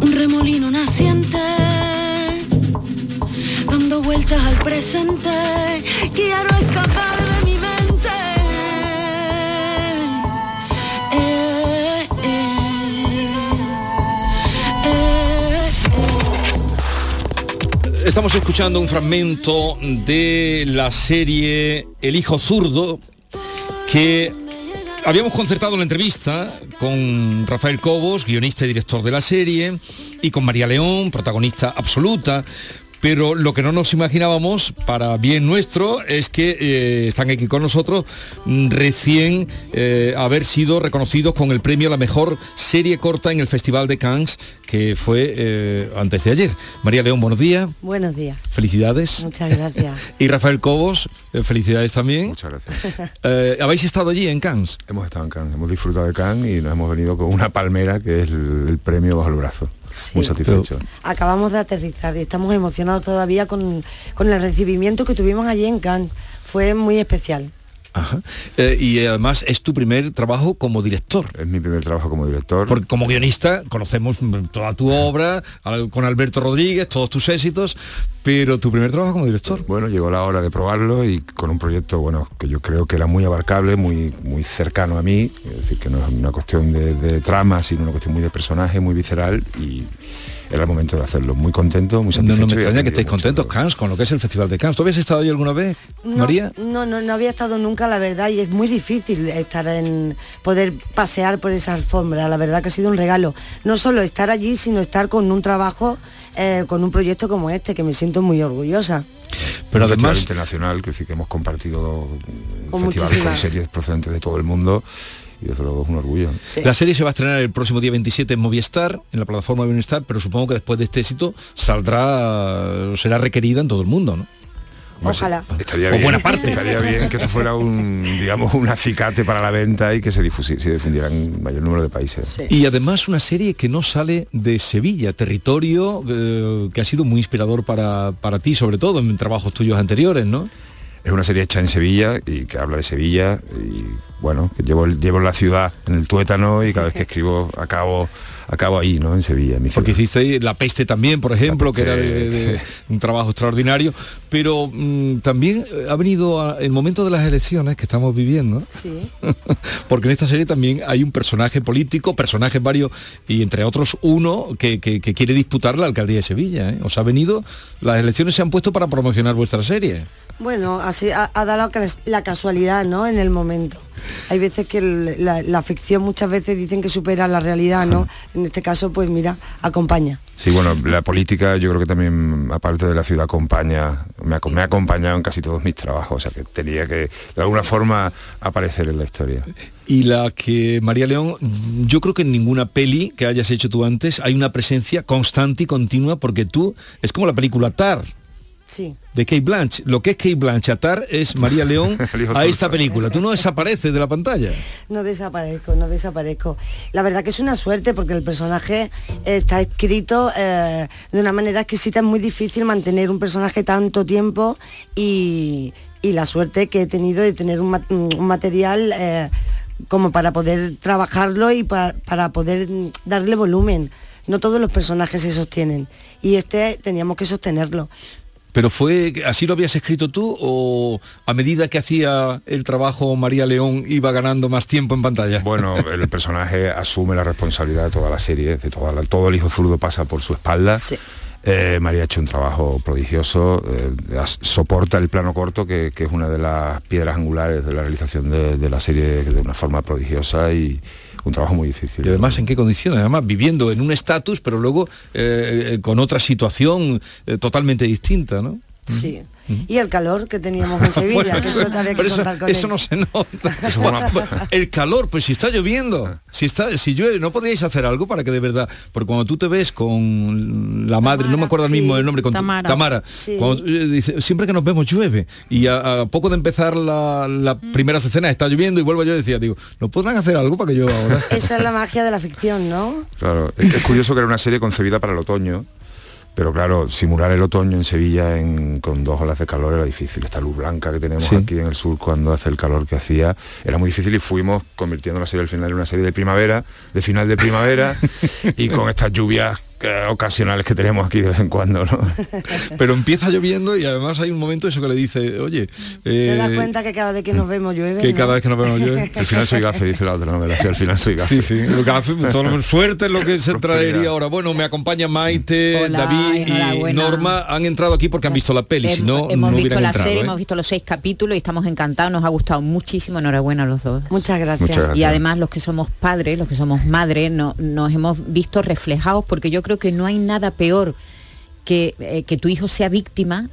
Un remolino naciente, dando vueltas al presente. Quiero escapar. Estamos escuchando un fragmento de la serie El hijo zurdo que habíamos concertado la entrevista con Rafael Cobos, guionista y director de la serie, y con María León, protagonista absoluta. Pero lo que no nos imaginábamos, para bien nuestro, es que eh, están aquí con nosotros mm, recién eh, haber sido reconocidos con el premio a la mejor serie corta en el Festival de Cannes, que fue eh, antes de ayer. María León, buenos días. Buenos días. Felicidades. Muchas gracias. Y Rafael Cobos, eh, felicidades también. Muchas gracias. Eh, ¿Habéis estado allí en Cannes? Hemos estado en Cannes, hemos disfrutado de Cannes y nos hemos venido con una palmera que es el, el premio bajo el brazo. Muy satisfecho. Acabamos de aterrizar y estamos emocionados todavía con, con el recibimiento que tuvimos allí en Cannes. Fue muy especial. Ajá. Eh, y además es tu primer trabajo como director. Es mi primer trabajo como director. Porque como guionista conocemos toda tu obra, con Alberto Rodríguez, todos tus éxitos, pero tu primer trabajo como director. Bueno, llegó la hora de probarlo y con un proyecto, bueno, que yo creo que era muy abarcable, muy, muy cercano a mí, es decir, que no es una cuestión de, de trama, sino una cuestión muy de personaje, muy visceral y era el momento de hacerlo. Muy contento, muy No, satisfecho. no me extraña que estéis contentos, Cannes, con lo que es el Festival de Cannes. ¿Tú habías estado allí alguna vez, No, María? No, no, no había estado nunca, la verdad, y es muy difícil estar en poder pasear por esa alfombra. La verdad que ha sido un regalo. No solo estar allí, sino estar con un trabajo, eh, con un proyecto como este, que me siento muy orgullosa. Pero un festival además- internacional, que sí que hemos compartido Con festivales con series procedentes de todo el mundo y desde luego es un orgullo. La serie se va a estrenar el próximo día 27 en Movistar, en la plataforma de Movistar, pero supongo que después de este éxito saldrá, será requerida en todo el mundo, ¿no? Ojalá. Estaría O bien, buena parte. Estaría bien que esto fuera un, digamos, un acicate para la venta y que se, difusi- se difundiera en mayor número de países. Y además una serie que no sale de Sevilla, territorio eh, que ha sido muy inspirador para, para ti, sobre todo en trabajos tuyos anteriores, ¿no? Es una serie hecha en Sevilla y que habla de Sevilla y bueno, que llevo, el- llevo la ciudad en el tuétano y cada vez que escribo acabo, acabo ahí, ¿no? En Sevilla, en mi Porque hiciste La Peste también, por ejemplo, que era de, de- un trabajo extraordinario, pero mm, también eh, ha venido a- el momento de las elecciones que estamos viviendo, Sí. porque en esta serie también hay un personaje político, personajes varios, y entre otros uno que, que- que quiere disputar la alcaldía de Sevilla. ¿eh? Os ha venido, las elecciones se han puesto para promocionar vuestra serie. Bueno, así ha, ha dado la casualidad, ¿no? En el momento. Hay veces que el- la, la ficción muchas veces dicen que supera la realidad, ¿no? En este caso, pues mira, acompaña. Sí, bueno, la política yo creo que también, aparte de la ciudad, acompaña, me ha, me ha acompañado en casi todos mis trabajos, o sea que tenía que de alguna forma aparecer en la historia. Y la que, María León, yo creo que en ninguna peli que hayas hecho tú antes hay una presencia constante y continua porque tú, es como la película Tar, Sí. de Kate Blanch. Lo que es Kate Blanch, Tar es María León a esta película. Tú no desapareces de la pantalla. No desaparezco, no desaparezco. La verdad que es una suerte porque el personaje está escrito eh, de una manera exquisita, es muy difícil mantener un personaje tanto tiempo y, y la suerte que he tenido de tener un, ma- un material eh, como para poder trabajarlo y pa- para poder darle volumen. No todos los personajes se sostienen y este teníamos que sostenerlo. Pero fue, ¿así lo habías escrito tú o a medida que hacía el trabajo María León iba ganando más tiempo en pantalla? Bueno, el personaje asume la responsabilidad de toda la serie, de toda la- todo el hijo zurdo pasa por su espalda. Eh, María ha hecho un trabajo prodigioso, eh, soporta el plano corto, que, que es una de las piedras angulares de la realización de, de la serie de una forma prodigiosa y un trabajo muy difícil. Y además, ¿en qué condiciones? Además, viviendo en un estatus, pero luego eh, eh, con otra situación eh, totalmente distinta, ¿no? Sí. Y el calor que teníamos en Sevilla, Bueno, que eso había que eso, con eso él. no se nota. el calor, pues si está lloviendo, si está, si llueve, ¿no podríais hacer algo para que de verdad? Porque cuando tú te ves con la madre, no me acuerdo el mismo el nombre, con tu- Tamara. Tamara, Sí. cuando, eh, dice, siempre que nos vemos llueve. Y a, a poco de empezar la, la Mm. primeras escenas está lloviendo y vuelvo yo y decía, digo, ¿no podrán hacer algo para que llueva ahora? Esa es la magia de la ficción, ¿no? Claro, es, es curioso que era una serie concebida para el otoño, pero claro, simular el otoño en Sevilla en- con dos olas de calor era difícil. Esta luz blanca que tenemos Sí. aquí en el sur cuando hace el calor que hacía era muy difícil y fuimos convirtiendo la serie al final en una serie de primavera, de final de primavera y con estas lluvias ocasionales que tenemos aquí de vez en cuando, ¿no? Pero empieza lloviendo y además hay un momento eso que le dice, oye... ¿Te das eh, cuenta que cada vez que nos vemos llueve? que no? cada vez que nos vemos llueve. Al final soy gafe, dice la otra novela, sí, al final soy gafe. Sí, sí, lo que hace, todo- suerte es lo que se traería ahora. Bueno, me acompaña Maite, Hola, David y. Norma. Han entrado aquí porque han visto la peli, si no, hemos no visto la entrado, serie, ¿eh? hemos visto los seis capítulos y estamos encantados, nos ha gustado muchísimo, enhorabuena a los dos. Muchas gracias. Muchas gracias. Y además los que somos padres, los que somos madres, no- nos hemos visto reflejados porque yo creo que no hay nada peor que, eh, que tu hijo sea víctima.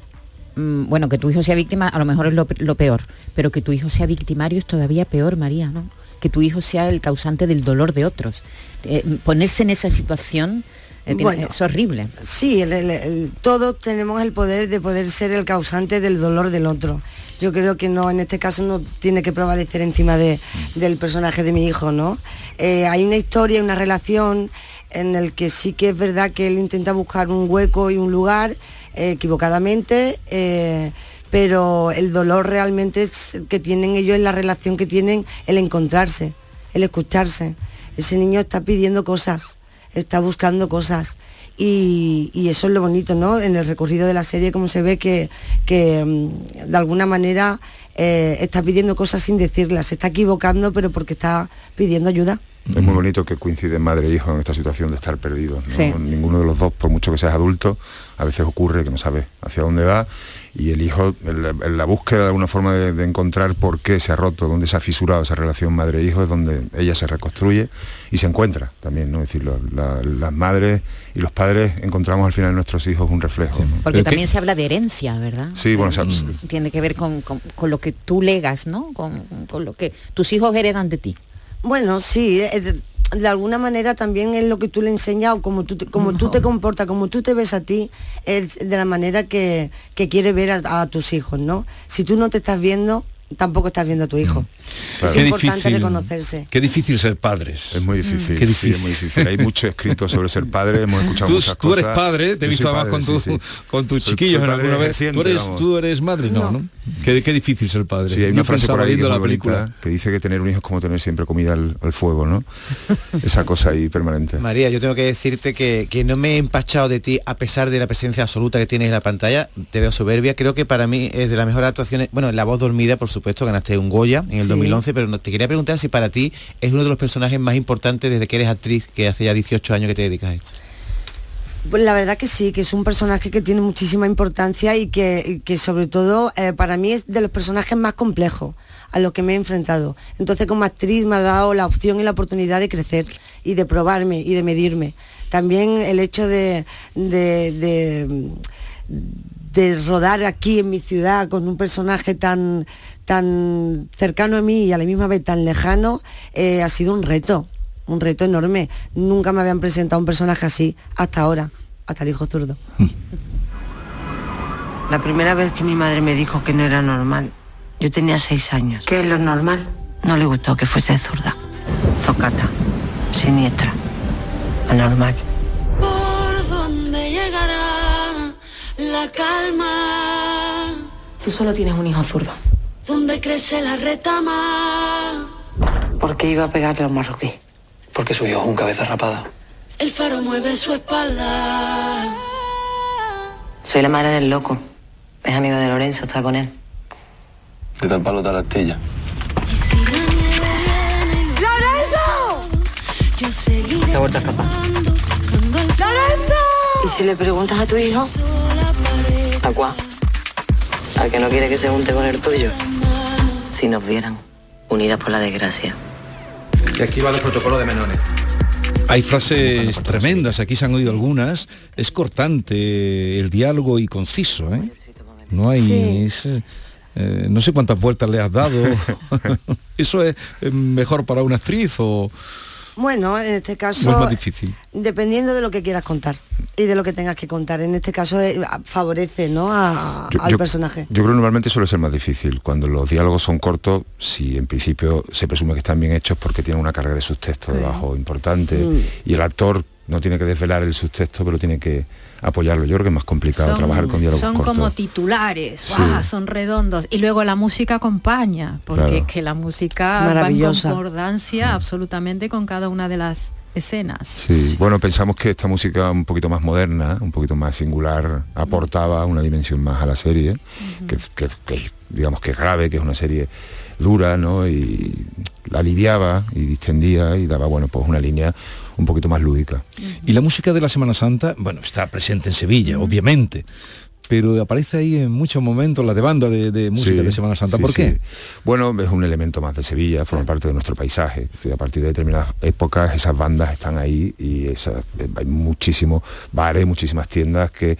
mm, Bueno, que tu hijo sea víctima a lo mejor es lo, lo peor, pero que tu hijo sea victimario es todavía peor, María, ¿no? Que tu hijo sea el causante del dolor de otros. Eh, ponerse en esa situación eh, Bueno. es horrible. Sí, el- el- el- todos tenemos el poder de poder ser el causante del dolor del otro. Yo creo que no, en este caso no tiene que prevalecer encima de, del personaje de mi hijo, ¿no? Eh, hay una historia, una relación en el que sí que es verdad que él intenta buscar un hueco y un lugar eh, equivocadamente, eh, pero el dolor realmente es que tienen ellos en la relación que tienen, el encontrarse, el escucharse. Ese niño está pidiendo cosas, está buscando cosas. Y, y eso es lo bonito, ¿no? En el recorrido de la serie, como se ve que, que, mm, de alguna manera eh, está pidiendo cosas sin decirlas, se está equivocando, pero porque está pidiendo ayuda. Es muy bonito que coinciden madre e hijo en esta situación de estar perdidos. ¿no? Sí. Ninguno de los dos, por mucho que seas adulto, a veces ocurre que no sabes hacia dónde va y el hijo, en la, búsqueda de alguna forma de, de encontrar por qué se ha roto, dónde se ha fisurado esa relación madre-hijo, es donde ella se reconstruye y se encuentra también, ¿no? Es decir, lo- la- las madres y los padres encontramos al final en nuestros hijos un reflejo. ¿no? Porque también se habla de herencia, ¿verdad? Sí, bueno, o sea, tiene que ver con, con- con lo que tú legas, ¿no? Con, con lo que tus hijos heredan de ti. Bueno, sí, eh, de, alguna manera también es lo que tú le enseñas o como tú te, como tú te comportas, como tú te ves a ti, es de la manera que, que quiere ver a, a tus hijos, ¿no? Si tú no te estás viendo, tampoco estás viendo a tu hijo. Es Qué importante difícil. reconocerse. Qué difícil ser padres. Es muy difícil, Qué sí, difícil. es muy difícil. Hay mucho escrito sobre ser padre, hemos escuchado Tú, muchas tú eres padre, te he Yo visto además con, tu- sí. con tus Soy- chiquillos soy en alguna vez. reciente, Tú eres, vamos. tú eres madre, no, ¿no? Qué, qué difícil ser padre. Sí, hay Yo una frase por ahí viendo la película. bonita, que dice que tener un hijo es como tener siempre comida al, al fuego, ¿no? Esa cosa ahí permanente. María, yo tengo que decirte que, que no me he empachado de ti a pesar de la presencia absoluta que tienes en la pantalla. Te veo soberbia. Creo que para mí es de las mejores actuaciones. Bueno, La voz dormida, por supuesto, ganaste un Goya en el Sí. 2011, pero no, te quería preguntar si para ti es uno de los personajes más importantes desde que eres actriz, que hace ya 18 años que te dedicas a esto. Pues la verdad que sí, que es un personaje que tiene muchísima importancia y que, y que sobre todo eh, para mí es de los personajes más complejos a los que me he enfrentado. Entonces como actriz me ha dado la opción y la oportunidad de crecer y de probarme y de medirme. También el hecho de, de, de- de rodar aquí en mi ciudad con un personaje tan, tan cercano a mí y a la misma vez tan lejano eh, ha sido un reto un reto enorme. Nunca me habían presentado un personaje así hasta ahora, hasta el hijo zurdo. La primera vez que mi madre me dijo que no era normal, yo tenía seis años. ¿Qué es lo normal? No le gustó que fuese zurda. Zocata, siniestra, anormal. ¿Por dónde llegará la calma? Tú solo tienes un hijo zurdo. ¿Dónde crece la retama? ¿Por qué iba a pegarle a un marroquí? Porque su hijo es un cabeza rapada. El faro mueve su espalda. Soy la madre del loco. Es amigo de Lorenzo, está con él. De tal palo, tal astilla. ¡Lorenzo! Yo seguiré Se ha vuelto a escapar. el ¿Y si le preguntas a tu hijo? ¿A cuál? Al que no quiere que se junte con el tuyo. Si nos vieran, unidas por la desgracia. Y aquí va el protocolo de menores. Hay frases tremendas, aquí se han oído algunas. Es cortante el diálogo y conciso, ¿eh? No hay... Sí. es, eh, no sé cuántas vueltas le has dado. ¿Eso es mejor para una actriz o Bueno, en este es caso, más difícil? dependiendo de lo que quieras contar y de lo que tengas que contar. En este caso eh, favorece ¿no? a- Yo- al yo- personaje. Yo creo que normalmente suele ser más difícil. Cuando los diálogos son cortos, si en principio se presume que están bien hechos porque tienen una carga de subtexto debajo importante Mm. y el actor no tiene que desvelar el subtexto, pero tiene que apoyarlo. Yo creo que es más complicado Son- trabajar con diálogos son cortos. como titulares, son redondos. Y luego la música acompaña, porque Claro. es que la música va en Maravillosa. concordancia absolutamente con cada una de las escenas. Sí, bueno, pensamos que esta música un poquito más moderna, un poquito más singular, aportaba una dimensión más a la serie, que, que- que digamos que es grave, que es una serie dura, ¿no? Y la aliviaba y distendía y daba, bueno, pues una línea un poquito más lúdica. Y la música de la Semana Santa, bueno, está presente en Sevilla, obviamente. Pero aparece ahí en muchos momentos la de banda de, de música Sí, de Semana Santa. sí, ¿Por qué? sí. Bueno, es un elemento más de Sevilla, forma parte de nuestro paisaje. A partir de determinadas épocas esas bandas están ahí y esas- eh, hay muchísimos bares, muchísimas tiendas que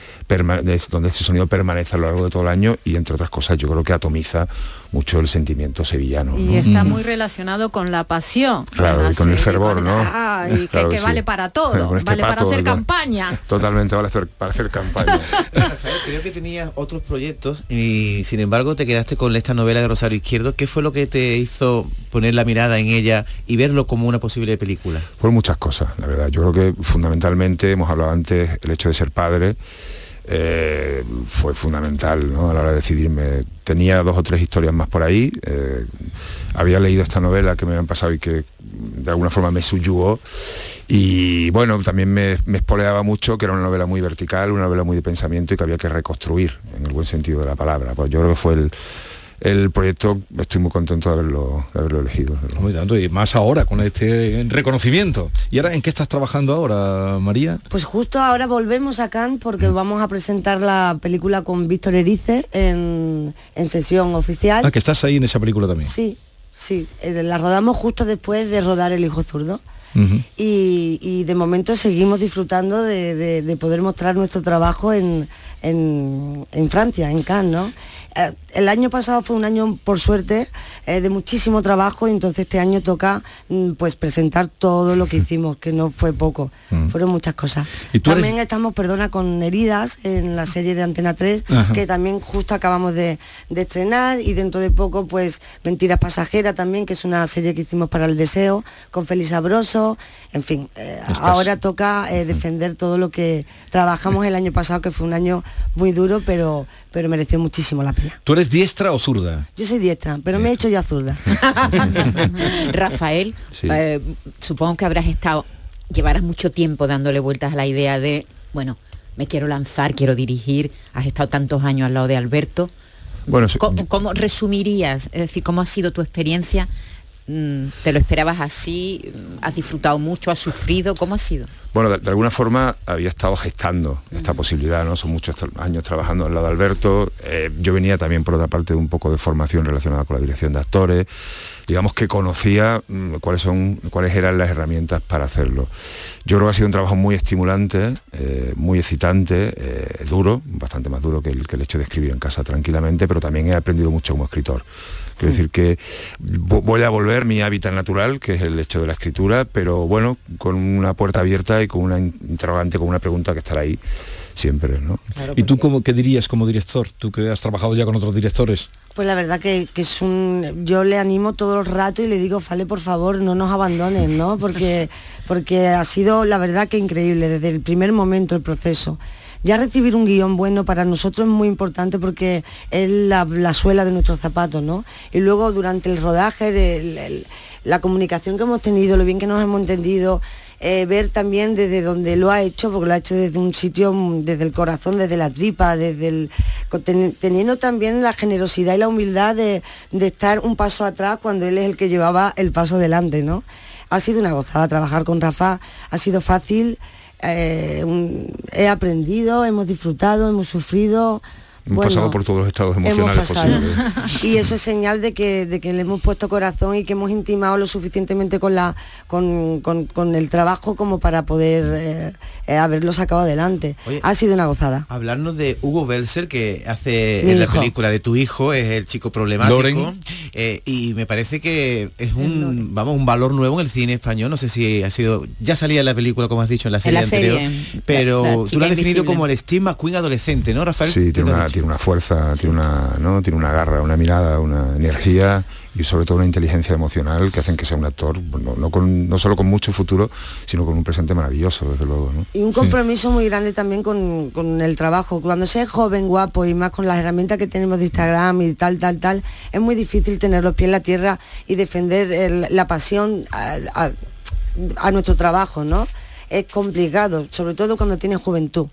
donde ese sonido permanece a lo largo de todo el año y entre otras cosas yo creo que atomiza mucho el sentimiento sevillano. Y ¿no? está muy relacionado con la pasión. Claro, la y con el fervor, ¿no? Ah, y que, Claro que que vale sí. para todo, Con este vale para hacer ¿no? campaña. Totalmente vale hacer- para hacer campaña. Rafael, creo que tenías otros proyectos y sin embargo te quedaste con esta novela de Rosario Izquierdo. ¿Qué fue lo que te hizo poner la mirada en ella y verlo como una posible película? Por muchas cosas, la verdad. Yo creo que fundamentalmente, hemos hablado antes, el hecho de ser padre eh, fue fundamental a la hora de decidirme. Tenía dos o tres historias más por ahí. eh, había leído esta novela que me habían pasado y que de alguna forma me subyugó. Y bueno, también me, me espoleaba mucho que era una novela muy vertical, una novela muy de pensamiento y que había que reconstruir en el buen sentido de la palabra. Pues yo creo que fue el, el proyecto, estoy muy contento de haberlo, de haberlo elegido. Muy tanto, y más ahora con este reconocimiento. ¿Y ahora en qué estás trabajando ahora, María? Pues justo ahora volvemos a Cannes porque vamos a presentar la película con Víctor Erice en, en sesión oficial. Ah, que estás ahí en esa película también. Sí, sí. eh, La rodamos justo después de rodar El Hijo Zurdo. Y, y de momento seguimos disfrutando de, de- de poder mostrar nuestro trabajo en, en- en Francia, en Cannes, ¿no? Eh, el año pasado fue un año, por suerte, eh, de muchísimo trabajo y entonces este año toca mm, pues presentar todo lo que hicimos, que no fue poco, Mm. fueron muchas cosas. ¿Y tú eres- También estamos, perdona, con Heridas en la serie de Antena 3, Ajá. que también justo acabamos de, de estrenar y dentro de poco pues Mentiras Pasajeras también, que es una serie que hicimos para el deseo, con Félix Sabroso, en fin, eh, Estás- ahora toca defender todo lo que trabajamos el año pasado, que fue un año muy duro, pero, pero mereció muchísimo la pena. ¿Tú eres diestra o zurda? Yo soy diestra, pero me he hecho ya zurda. Rafael, Sí. eh, supongo que habrás estado, llevarás mucho tiempo dándole vueltas a la idea de, bueno, me quiero lanzar, quiero dirigir, has estado tantos años al lado de Alberto. Bueno, sí, ¿Cómo, cómo resumirías? Es decir, ¿cómo ha sido tu experiencia? Mm, ¿Te lo esperabas así? ¿Has disfrutado mucho? ¿Has sufrido? ¿Cómo ha sido? Bueno, de, de alguna forma había estado gestando esta posibilidad, ¿no? Son muchos años trabajando al lado de Alberto. Eh, yo venía también, por otra parte, de un poco de formación relacionada con la dirección de actores. Digamos que conocía mm, cuáles, son, cuáles eran las herramientas para hacerlo. Yo creo que ha sido un trabajo muy estimulante, eh, muy excitante, eh, duro, bastante más duro que el, que el hecho de escribir en casa tranquilamente, pero también he aprendido mucho como escritor. Quiero decir que vo- voy a volver mi hábitat natural, que es el hecho de la escritura, pero bueno, con una puerta abierta y con una in- interrogante, con una pregunta que estará ahí siempre, ¿no? ¿Y tú cómo, qué dirías como director? Tú que has trabajado ya con otros directores. Pues la verdad que, que es un. Yo le animo todo el rato y le digo, Fale, por favor, no nos abandones, ¿no? Porque, porque ha sido la verdad que increíble desde el primer momento el proceso. Ya recibir un guion bueno para nosotros es muy importante porque es la, la suela de nuestros zapatos, ¿no? Y luego durante el rodaje, la comunicación que hemos tenido, lo bien que nos hemos entendido, eh, ver también desde donde lo ha hecho, porque lo ha hecho desde un sitio, mm, desde el corazón, desde la tripa, desde el, teniendo también la generosidad y la humildad de, de estar un paso atrás cuando él es el que llevaba el paso delante, ¿no? Ha sido una gozada trabajar con Rafa, ha sido fácil, eh, un- he aprendido, hemos disfrutado, hemos sufrido. Hemos Bueno, pasado por todos los estados emocionales posibles. Y eso es señal de que, de que le hemos puesto corazón y que hemos intimado lo suficientemente con, la, con, con- con el trabajo como para poder eh, eh, haberlo sacado adelante. Oye, ha sido una gozada. Hablarnos de Hugo Belser, que hace Mi en la película de tu hijo, es el chico problemático. Loren. Eh, y me parece que es un, vamos, un valor nuevo en el cine español. No sé si ha sido. Ya salía en la película, como has dicho, en la serie la anterior. pero la- la tú lo has definido invisible. como el Steve McQueen adolescente, ¿no, Rafael? Sí, ¿Qué tiene una, tiene una fuerza, tiene una, ¿no? tiene una garra, una mirada, una energía y sobre todo una inteligencia emocional que hacen que sea un actor, no, no, con- no solo con mucho futuro, sino con un presente maravilloso, desde luego. ¿no? Y un compromiso muy grande también con, con el trabajo. Cuando se es joven, guapo y más con las herramientas que tenemos de Instagram y tal, tal, tal, es muy difícil tener los pies en la tierra y defender el- la pasión a- a- a nuestro trabajo, ¿no? Es complicado, sobre todo cuando tienes juventud.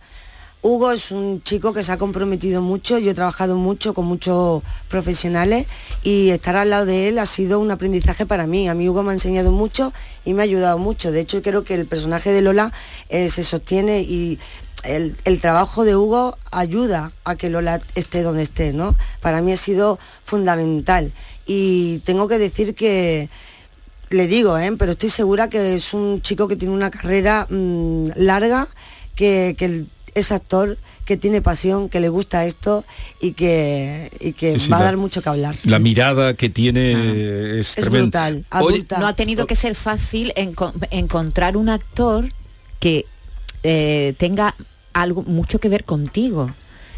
Hugo es un chico que se ha comprometido mucho, yo he trabajado mucho con muchos profesionales y estar al lado de él ha sido un aprendizaje para mí. A mí Hugo me ha enseñado mucho y me ha ayudado mucho. De hecho, creo que el personaje de Lola eh, se sostiene y el, trabajo de Hugo ayuda a que Lola esté donde esté, ¿no? Para mí ha sido fundamental. Y tengo que decir que le digo, ¿eh? pero estoy segura que es un chico que tiene una carrera mmm, larga, que, que es actor que tiene pasión, que le gusta esto y que, y que Sí, sí, va a dar mucho que hablar. La mirada que tiene es, Es tremenda. brutal, adulta. No ha tenido que ser fácil enco- encontrar un actor que eh, tenga algo mucho que ver contigo.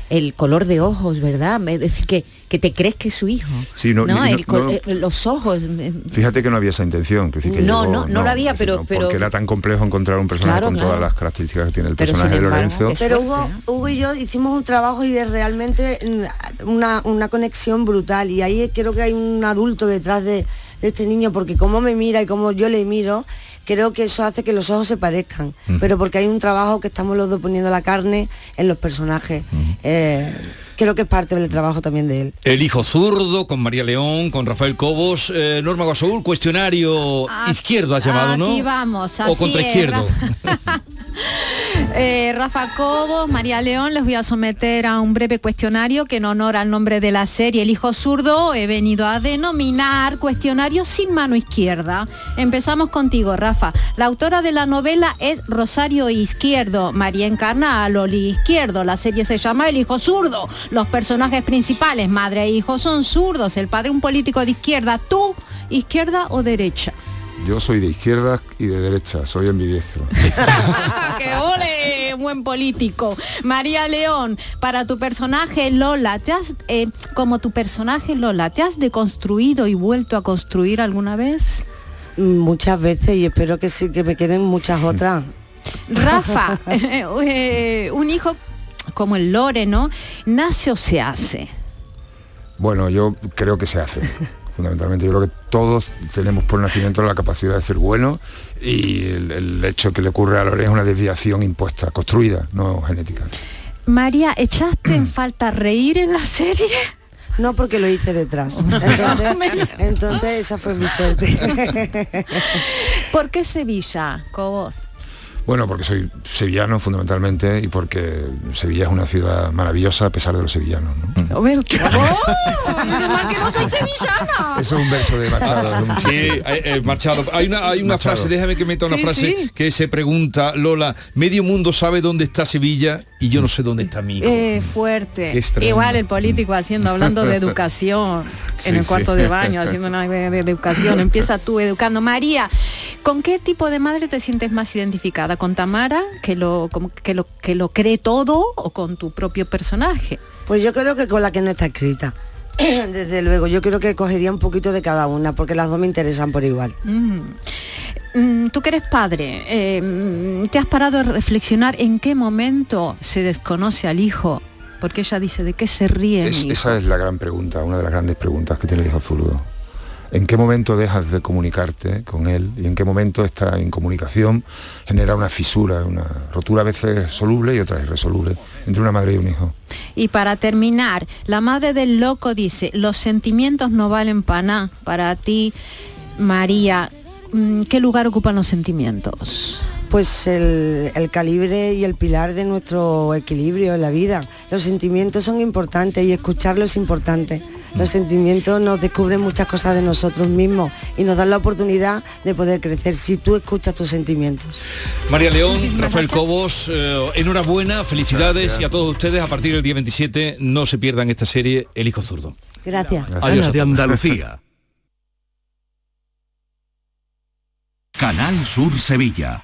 El color de ojos, ¿verdad? Es decir, que, que te crees que es su hijo. Sí, no, y no- El no- eh, los ojos. eh, Fíjate que no había esa intención. que sí que No, llegó- no, no lo había, decir, pero- no, pero- Porque era tan complejo encontrar un personaje Claro, con claro. todas las características que tiene el Pero, personaje de embargo, Lorenzo. Pero Hugo, Hugo y yo hicimos un trabajo y es realmente mm, una, una conexión brutal y ahí creo que hay un adulto detrás de, de este niño porque como me mira y como yo le miro, creo que eso hace que los ojos se parezcan, pero porque hay un trabajo que estamos los dos poniendo la carne en los personajes. Eh, creo que es parte del trabajo también de él. El hijo zurdo con María León, con Rafael Cobos, eh, Norma Guasaúl, cuestionario izquierdo has llamado, ¿no? Aquí vamos, o contra es, izquierdo. Eh, Rafa Cobos, María León, les voy a someter a un breve cuestionario que en honor al nombre de la serie El Hijo Zurdo he venido a denominar cuestionario sin mano izquierda. Empezamos contigo, Rafa. La autora de la novela es Rosario Izquierdo. María encarna a Loli Izquierdo. La serie se llama El Hijo Zurdo. Los personajes principales, madre e hijo, son zurdos. El padre un político de izquierda. ¿Tú, izquierda o derecha? Yo soy de izquierda y de derecha, soy ambidiestro. ¡Que ole! Buen político. María León, para tu personaje Lola, ¿te has, eh, como tu personaje Lola, ¿te has deconstruido y vuelto a construir alguna vez? Muchas veces y espero que sí, que me queden muchas otras. Rafa, eh, eh, un hijo como el Lore, ¿no? ¿Nace o se hace? Bueno, yo creo que se hace. Fundamentalmente, yo creo que todos tenemos por nacimiento la capacidad de ser buenos y el, el hecho que le ocurre a Lore es una desviación impuesta, construida, no genética. María, ¿echaste en falta reír en la serie? No, porque lo hice detrás. Entonces, entonces esa fue mi suerte. ¿Por qué Sevilla, Cobos? Bueno, porque soy sevillano fundamentalmente y porque Sevilla es una ciudad maravillosa a pesar de los sevillanos. ¿no? ¡Menos mal que no soy sevillana! Eso es un verso de Machado. Sí, eh, eh, Machado. Hay una, hay una Machado. frase, déjame que meta una Sí, frase sí. que se pregunta, Lola, medio mundo sabe dónde está Sevilla y yo no sé dónde está mi hijo. Eh, fuerte. Igual el político haciendo, hablando de educación, en Sí, el cuarto sí. de baño, haciendo una de educación. Empieza tú educando. María, ¿con qué tipo de madre te sientes más identificada? ¿Con Tamara, que lo, que lo, que lo cree todo, o con tu propio personaje? Pues yo creo que con la que no está escrita. Desde luego, yo creo que cogería un poquito de cada una, porque las dos me interesan por igual. Mm. Mm, Tú que eres padre, eh, mm, ¿te has parado a reflexionar en qué momento se desconoce al hijo? Porque ella dice, ¿de qué se ríe Es- esa es la gran pregunta, una de las grandes preguntas que tiene el hijo zurdo. ¿En qué momento dejas de comunicarte con él y en qué momento esta incomunicación genera una fisura, una rotura a veces soluble y otras irresoluble entre una madre y un hijo? Y para terminar, la madre del loco dice, los sentimientos no valen para nada. Para ti, María, mm, ¿qué lugar ocupan los sentimientos? Pues el, el calibre y el pilar de nuestro equilibrio en la vida. Los sentimientos son importantes y escucharlos es importante. Los sentimientos nos descubren muchas cosas de nosotros mismos y nos dan la oportunidad de poder crecer si tú escuchas tus sentimientos. María León, Rafael Cobos, eh, enhorabuena, felicidades y a todos ustedes a partir del día 27 no se pierdan esta serie El Hijo Zurdo. Gracias. Adiós a Ana de. Andalucía. Canal Sur Sevilla.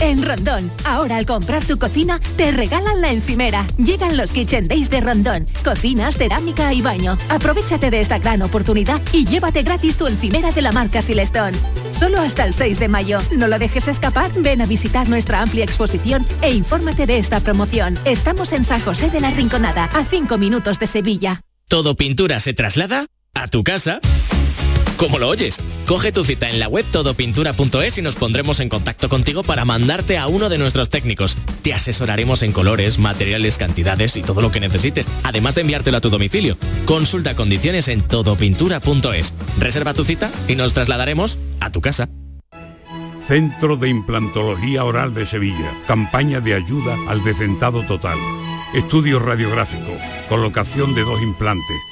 En Rondón, ahora al comprar tu cocina, te regalan la encimera. Llegan los Kitchen Days de Rondón. Cocinas, cerámica y baño. Aprovechate de esta gran oportunidad y llévate gratis tu encimera de la marca Silestone. Solo hasta el 6 de mayo. No lo dejes escapar, ven a visitar nuestra amplia exposición e infórmate de esta promoción. Estamos en San José de la Rinconada, a 5 minutos de Sevilla. Todo pintura se traslada a tu casa. ¿Cómo lo oyes? Coge tu cita en la web todopintura.es y nos pondremos en contacto contigo para mandarte a uno de nuestros técnicos. Te asesoraremos en colores, materiales, cantidades y todo lo que necesites, además de enviártelo a tu domicilio. Consulta condiciones en todopintura.es. Reserva tu cita y nos trasladaremos a tu casa. Centro de Implantología Oral de Sevilla. Campaña de ayuda al decentado total. Estudio radiográfico. Colocación de dos implantes